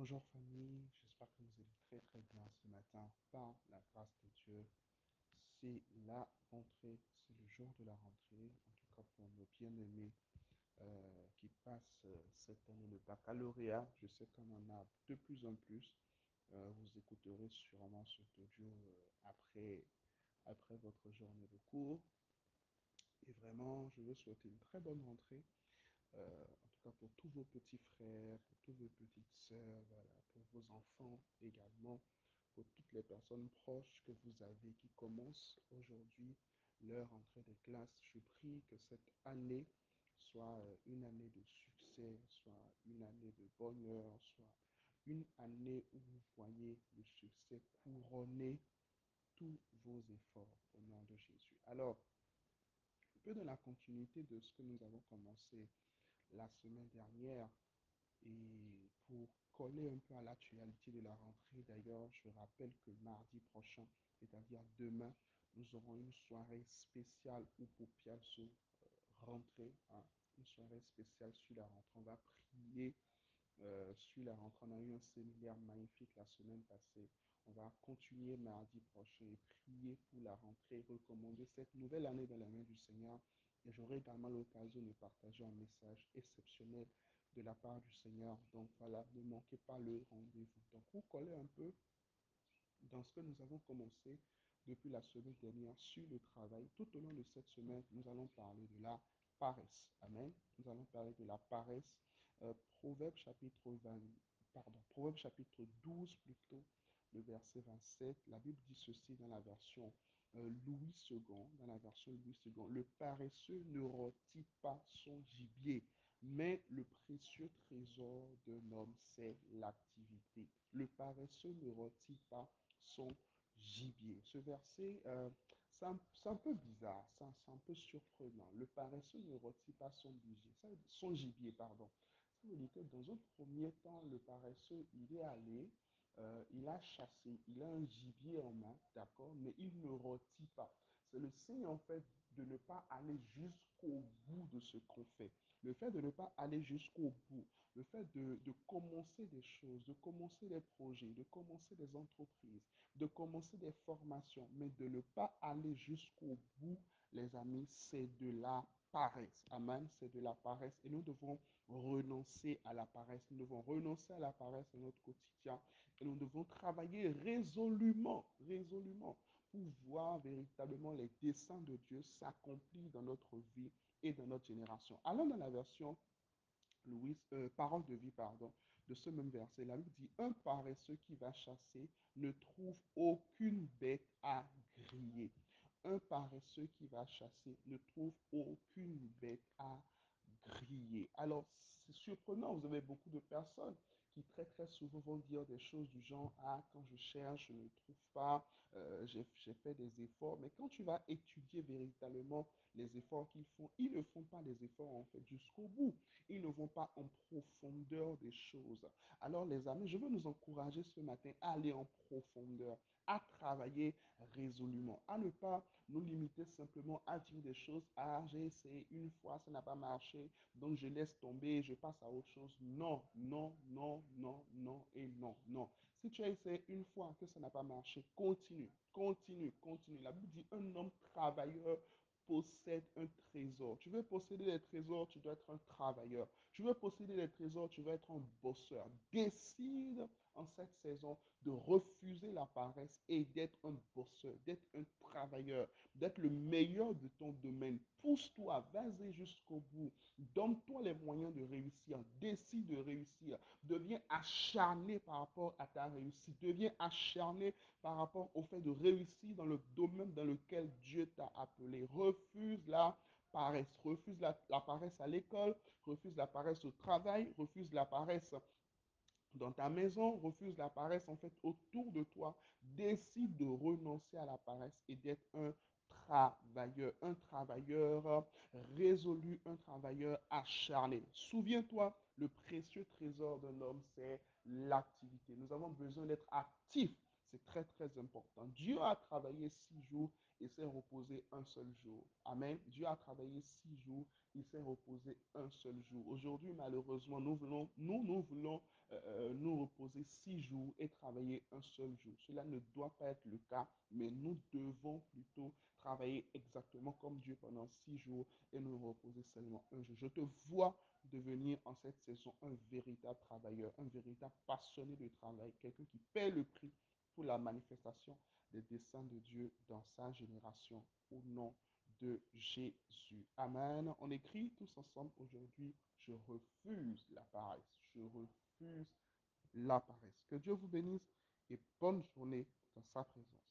Bonjour famille, j'espère que vous allez très très bien ce matin par la grâce de Dieu. C'est la rentrée, c'est le jour de la rentrée, en tout cas pour nos bien-aimés euh, qui passent euh, cette année le baccalauréat. Je sais qu'on en a de plus en plus. Euh, vous écouterez sûrement cet audio après, après votre journée de cours. Et vraiment, je veux souhaiter une très bonne rentrée. Pour tous vos petits frères, pour toutes vos petites sœurs, voilà, pour vos enfants également, pour toutes les personnes proches que vous avez qui commencent aujourd'hui leur entrée de classe. Je prie que cette année soit euh, une année de succès, soit une année de bonheur, soit une année où vous voyez le succès couronner tous vos efforts au nom de Jésus. Alors, un peu de la continuité de ce que nous avons commencé la semaine dernière. Et pour coller un peu à l'actualité de la rentrée, d'ailleurs, je rappelle que mardi prochain, c'est-à-dire demain, nous aurons une soirée spéciale où pour se euh, rentrer, hein, une soirée spéciale sur la rentrée. On va prier euh, sur la rentrée. On a eu un séminaire magnifique la semaine passée. On va continuer mardi prochain et prier pour la rentrée, recommander cette nouvelle année dans la main du Seigneur et j'aurai également l'occasion de partager un message exceptionnel de la part du Seigneur. Donc voilà, ne manquez pas le rendez-vous. Donc vous collez un peu dans ce que nous avons commencé depuis la semaine dernière sur le travail. Tout au long de cette semaine, nous allons parler de la paresse. Amen. Nous allons parler de la paresse. Euh, Proverbe chapitre 20, pardon, Proverbe chapitre 12 plutôt, le verset 27. La Bible dit ceci dans la version Louis II, dans la version Louis II, le paresseux ne rôtit pas son gibier, mais le précieux trésor d'un homme, c'est l'activité. Le paresseux ne rôtit pas son gibier. Ce verset, euh, c'est un, peu bizarre, c'est un, peu surprenant. Le paresseux ne rôtit pas son gibier, son gibier, pardon. Que dans un premier temps, le paresseux, il est allé euh, il a chassé, il a un gibier en main, d'accord, mais il ne rôtit pas. C'est le signe en fait de ne pas aller jusqu'au bout de ce qu'on fait. Le fait de ne pas aller jusqu'au bout, le fait de, de, commencer des choses, de commencer des projets, de commencer des entreprises, de commencer des formations, mais de ne pas aller jusqu'au bout, les amis, c'est de la paresse. Amen, c'est de la paresse. Et nous devons renoncer à la paresse. Nous devons renoncer à la paresse dans notre quotidien. Et nous devons travailler résolument, résolument, pour voir véritablement les desseins de Dieu s'accomplir dans notre vie et dans notre génération. Allons dans la version Louis, euh, parole de vie, pardon, de ce même verset. La Bible dit, un paresseux qui va chasser ne trouve aucune bête à griller un paresseux qui va chasser ne trouve aucune bête à griller. Alors, c'est surprenant, vous avez beaucoup de personnes qui très très souvent vont dire des choses du genre ah quand je cherche je ne trouve pas euh, j'ai fait des efforts mais quand tu vas étudier véritablement les efforts qu'ils font ils ne font pas les efforts en fait jusqu'au bout ils ne vont pas en profondeur des choses alors les amis je veux nous encourager ce matin à aller en profondeur à travailler résolument, à ne pas nous limiter simplement à dire des choses. Ah, j'ai essayé une fois, ça n'a pas marché, donc je laisse tomber, je passe à autre chose. Non, non, non, non, non et non, non. Si tu as essayé une fois que ça n'a pas marché, continue, continue, continue. La Bible dit un homme travailleur possède un trésor. Tu veux posséder des trésors, tu dois être un travailleur. Tu veux posséder des trésors, tu dois être un bosseur. Décide cette saison de refuser la paresse et d'être un bosseur, d'être un travailleur, d'être le meilleur de ton domaine. Pousse-toi, vas-y jusqu'au bout. Donne-toi les moyens de réussir. Décide de réussir. Deviens acharné par rapport à ta réussite. Deviens acharné par rapport au fait de réussir dans le domaine dans lequel Dieu t'a appelé. Refuse la paresse. Refuse la, la paresse à l'école. Refuse la paresse au travail. Refuse la paresse dans ta maison, refuse la paresse en fait autour de toi. Décide de renoncer à la paresse et d'être un travailleur, un travailleur résolu, un travailleur acharné. Souviens-toi, le précieux trésor d'un homme, c'est l'activité. Nous avons besoin d'être actifs. C'est très, très important. Dieu a travaillé six jours et s'est reposé un seul jour. Amen. Dieu a travaillé six jours, il s'est reposé un seul jour. Aujourd'hui, malheureusement, nous voulons, nous, voulons euh, nous reposer six jours et travailler un seul jour. Cela ne doit pas être le cas, mais nous devons plutôt travailler exactement comme Dieu pendant six jours et nous reposer seulement un jour. Je te vois devenir en cette saison un véritable travailleur, un véritable passionné de travail, quelqu'un qui paie le prix pour la manifestation des desseins de Dieu dans sa génération au nom de Jésus. Amen. On écrit tous ensemble aujourd'hui, je refuse la paresse. Je refuse la paresse. Que Dieu vous bénisse et bonne journée dans sa présence.